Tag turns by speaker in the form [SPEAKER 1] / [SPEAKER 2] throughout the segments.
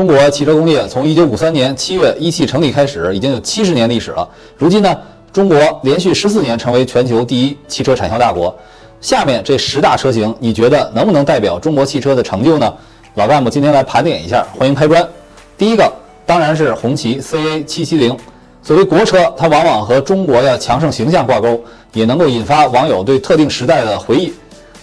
[SPEAKER 1] 中国汽车工业从1953年7月一汽成立开始，已经有70年历史了。如今呢，中国连续14年成为全球第一汽车产销大国。下面这十大车型，你觉得能不能代表中国汽车的成就呢？老干部今天来盘点一下，欢迎拍砖。第一个当然是红旗 CA 770。作为国车，它往往和中国的强盛形象挂钩，也能够引发网友对特定时代的回忆。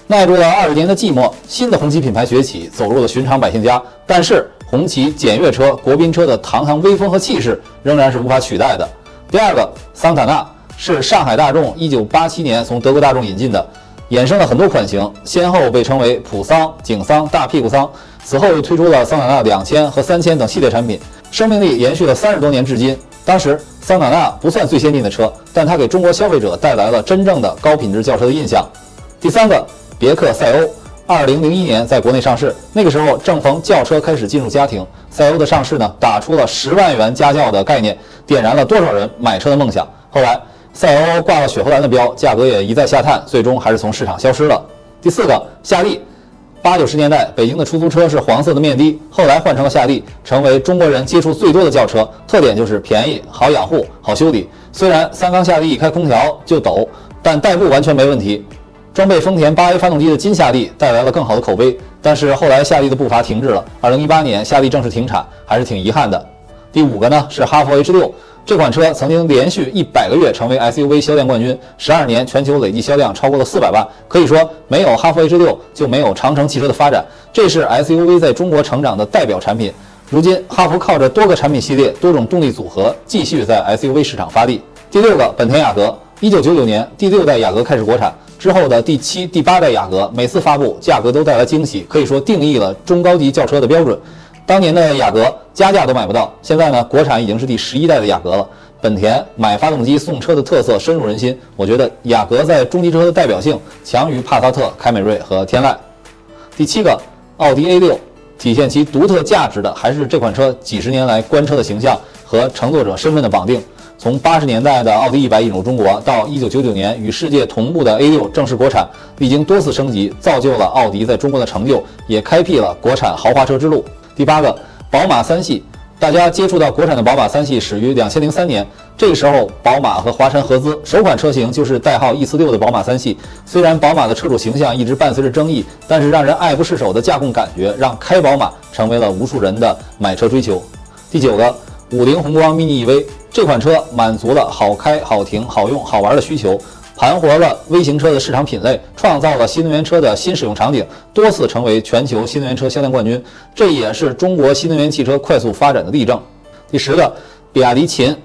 [SPEAKER 1] 耐住了二十年的寂寞，新的红旗品牌崛起，走入了寻常百姓家。但是，红旗检阅车、国宾车的堂堂威风和气势仍然是无法取代的。第二个，桑塔纳是上海大众1987年从德国大众引进的，衍生了很多款型，先后被称为普桑、景桑、大屁股桑。此后又推出了桑塔纳两千和三千等系列产品，生命力延续了三十多年至今。当时，桑塔纳不算最先进的车，但它给中国消费者带来了真正的高品质轿车的印象。第三个。别克赛欧，二零零一年在国内上市，那个时候正逢轿车开始进入家庭，赛欧的上市呢，打出了十万元家轿的概念，点燃了多少人买车的梦想。后来，赛欧挂了雪佛兰的标，价格也一再下探，最终还是从市场消失了。第四个，夏利，八九十年代北京的出租车是黄色的面的，后来换成了夏利，成为中国人接触最多的轿车，特点就是便宜、好养护、好修理。虽然三缸夏利一开空调就抖，但代步完全没问题。装备丰田八 A 发动机的金夏利带来了更好的口碑，但是后来夏利的步伐停滞了。二零一八年夏利正式停产，还是挺遗憾的。第五个呢是哈弗 H 六，这款车曾经连续一百个月成为 SUV 销量冠军，十二年全球累计销量超过了四百万。可以说，没有哈弗 H 六就没有长城汽车的发展，这是 SUV 在中国成长的代表产品。如今，哈弗靠着多个产品系列、多种动力组合，继续在 SUV 市场发力。第六个，本田雅阁，一九九九年第六代雅阁开始国产。之后的第七、第八代雅阁，每次发布价格都带来惊喜，可以说定义了中高级轿车的标准。当年的雅阁加价都买不到，现在呢，国产已经是第十一代的雅阁了。本田买发动机送车的特色深入人心，我觉得雅阁在中级车的代表性强于帕萨特、凯美瑞和天籁。第七个，奥迪 A 六，体现其独特价值的还是这款车几十年来官车的形象和乘坐者身份的绑定。从八十年代的奥迪一百引入中国，到一九九九年与世界同步的 A 六正式国产，历经多次升级，造就了奥迪在中国的成就，也开辟了国产豪华车之路。第八个，宝马三系，大家接触到国产的宝马三系始于两千零三年，这个时候宝马和华晨合资，首款车型就是代号 E 四六的宝马三系。虽然宝马的车主形象一直伴随着争议，但是让人爱不释手的驾控感觉，让开宝马成为了无数人的买车追求。第九个，五菱宏光 mini EV。这款车满足了好开、好停、好用、好玩的需求，盘活了微型车的市场品类，创造了新能源车的新使用场景，多次成为全球新能源车销量冠军。这也是中国新能源汽车快速发展的例证。第十个，比亚迪秦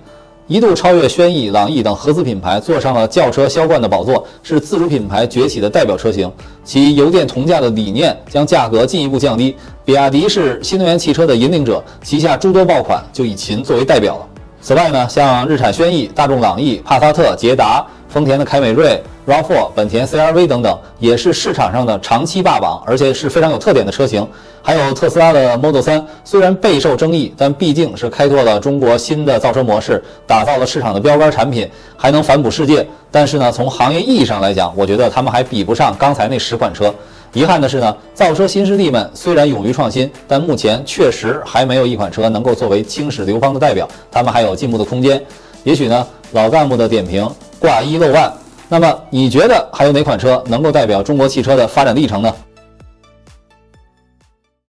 [SPEAKER 1] 一度超越轩逸、朗逸等合资品牌，坐上了轿车销冠的宝座，是自主品牌崛起的代表车型。其油电同价的理念，将价格进一步降低。比亚迪是新能源汽车的引领者，旗下诸多爆款就以秦作为代表了。此外呢，像日产轩逸、大众朗逸、帕萨特、捷达、丰田的凯美瑞、RAV4、本田 CR-V 等等，也是市场上的长期霸榜，而且是非常有特点的车型。还有特斯拉的 Model 3，虽然备受争议，但毕竟是开拓了中国新的造车模式，打造了市场的标杆产品，还能反哺世界。但是呢，从行业意义上来讲，我觉得他们还比不上刚才那十款车。遗憾的是呢，造车新势力们虽然勇于创新，但目前确实还没有一款车能够作为青史流芳的代表，他们还有进步的空间。也许呢，老干部的点评挂一漏万。那么你觉得还有哪款车能够代表中国汽车的发展历程呢？